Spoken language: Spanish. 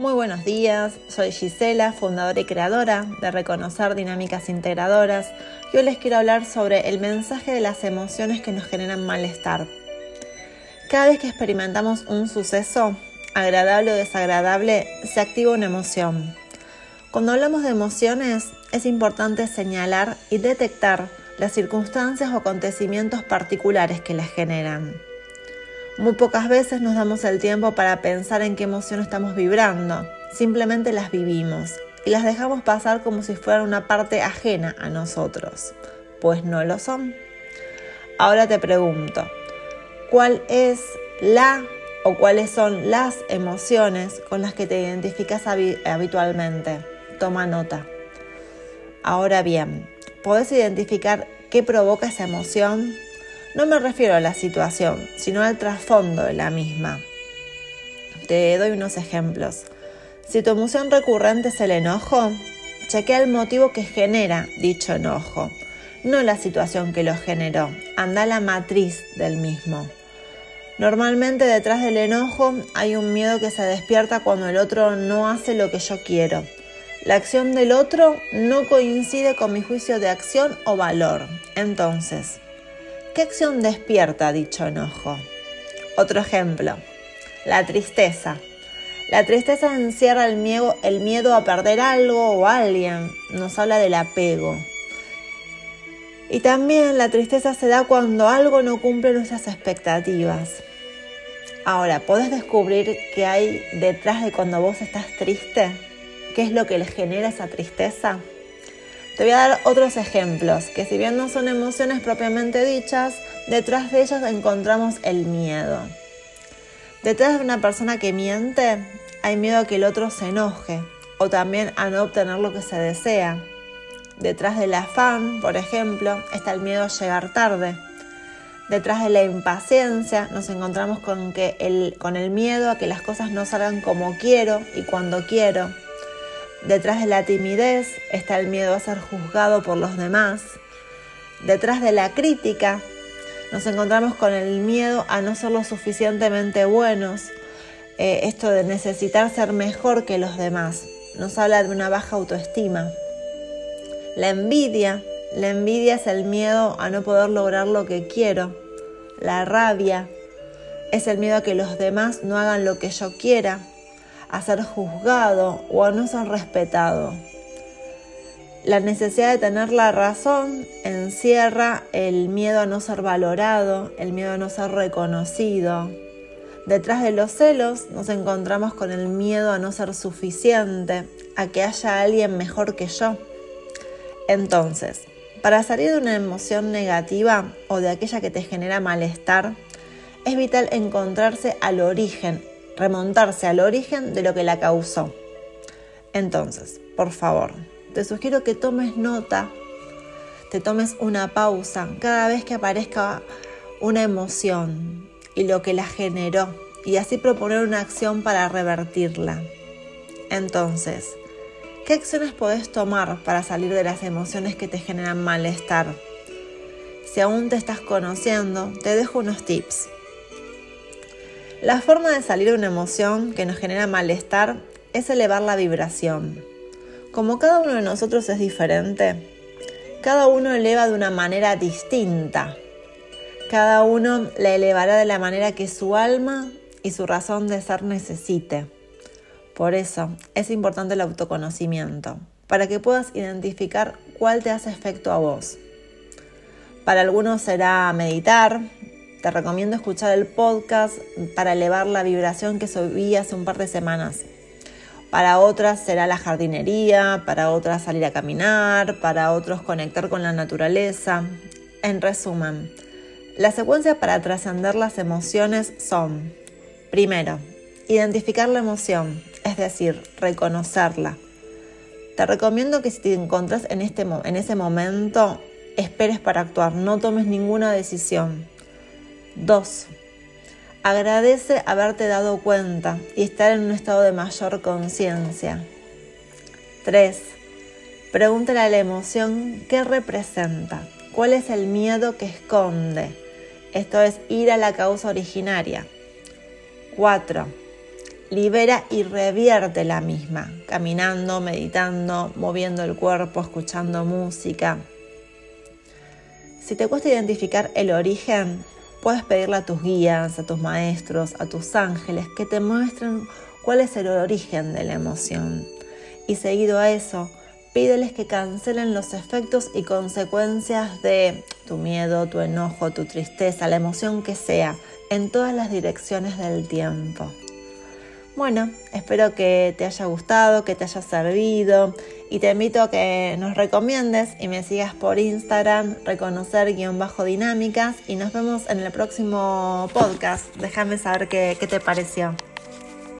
Muy buenos días, soy Gisela, fundadora y creadora de Reconocer Dinámicas Integradoras. Y hoy les quiero hablar sobre el mensaje de las emociones que nos generan malestar. Cada vez que experimentamos un suceso, agradable o desagradable, se activa una emoción. Cuando hablamos de emociones, es importante señalar y detectar las circunstancias o acontecimientos particulares que las generan. Muy pocas veces nos damos el tiempo para pensar en qué emoción estamos vibrando, simplemente las vivimos y las dejamos pasar como si fueran una parte ajena a nosotros, pues no lo son. Ahora te pregunto, ¿cuál es la o cuáles son las emociones con las que te identificas habitualmente? Toma nota. Ahora bien, ¿podés identificar qué provoca esa emoción? No me refiero a la situación, sino al trasfondo de la misma. Te doy unos ejemplos. Si tu emoción recurrente es el enojo, chequea el motivo que genera dicho enojo, no la situación que lo generó. Anda a la matriz del mismo. Normalmente detrás del enojo hay un miedo que se despierta cuando el otro no hace lo que yo quiero. La acción del otro no coincide con mi juicio de acción o valor. Entonces, ¿Qué acción despierta dicho enojo? Otro ejemplo, la tristeza. La tristeza encierra el miedo, el miedo a perder algo o alguien. Nos habla del apego. Y también la tristeza se da cuando algo no cumple nuestras expectativas. Ahora, ¿podés descubrir qué hay detrás de cuando vos estás triste? ¿Qué es lo que le genera esa tristeza? Te voy a dar otros ejemplos, que si bien no son emociones propiamente dichas, detrás de ellas encontramos el miedo. Detrás de una persona que miente, hay miedo a que el otro se enoje o también a no obtener lo que se desea. Detrás del afán, por ejemplo, está el miedo a llegar tarde. Detrás de la impaciencia nos encontramos con, que el, con el miedo a que las cosas no salgan como quiero y cuando quiero. Detrás de la timidez está el miedo a ser juzgado por los demás. Detrás de la crítica nos encontramos con el miedo a no ser lo suficientemente buenos. Eh, esto de necesitar ser mejor que los demás. Nos habla de una baja autoestima. La envidia. La envidia es el miedo a no poder lograr lo que quiero. La rabia es el miedo a que los demás no hagan lo que yo quiera a ser juzgado o a no ser respetado. La necesidad de tener la razón encierra el miedo a no ser valorado, el miedo a no ser reconocido. Detrás de los celos nos encontramos con el miedo a no ser suficiente, a que haya alguien mejor que yo. Entonces, para salir de una emoción negativa o de aquella que te genera malestar, es vital encontrarse al origen, remontarse al origen de lo que la causó. Entonces, por favor, te sugiero que tomes nota, te tomes una pausa cada vez que aparezca una emoción y lo que la generó y así proponer una acción para revertirla. Entonces, ¿qué acciones podés tomar para salir de las emociones que te generan malestar? Si aún te estás conociendo, te dejo unos tips. La forma de salir de una emoción que nos genera malestar es elevar la vibración. Como cada uno de nosotros es diferente, cada uno eleva de una manera distinta. Cada uno la elevará de la manera que su alma y su razón de ser necesite. Por eso es importante el autoconocimiento, para que puedas identificar cuál te hace efecto a vos. Para algunos será meditar, te recomiendo escuchar el podcast para elevar la vibración que subí hace un par de semanas. Para otras será la jardinería, para otras salir a caminar, para otros conectar con la naturaleza. En resumen, la secuencia para trascender las emociones son, primero, identificar la emoción, es decir, reconocerla. Te recomiendo que si te encuentras en, este, en ese momento, esperes para actuar, no tomes ninguna decisión. 2. Agradece haberte dado cuenta y estar en un estado de mayor conciencia. 3. Pregúntale a la emoción qué representa, cuál es el miedo que esconde. Esto es ir a la causa originaria. 4. libera y revierte la misma, caminando, meditando, moviendo el cuerpo, escuchando música. Si te cuesta identificar el origen, puedes pedirle a tus guías, a tus maestros, a tus ángeles que te muestren cuál es el origen de la emoción. Y seguido a eso, pídeles que cancelen los efectos y consecuencias de tu miedo, tu enojo, tu tristeza, la emoción que sea, en todas las direcciones del tiempo. Bueno, espero que te haya gustado, que te haya servido y te invito a que nos recomiendes y me sigas por Instagram, reconocer-dinámicas y nos vemos en el próximo podcast. Déjame saber qué, qué te pareció.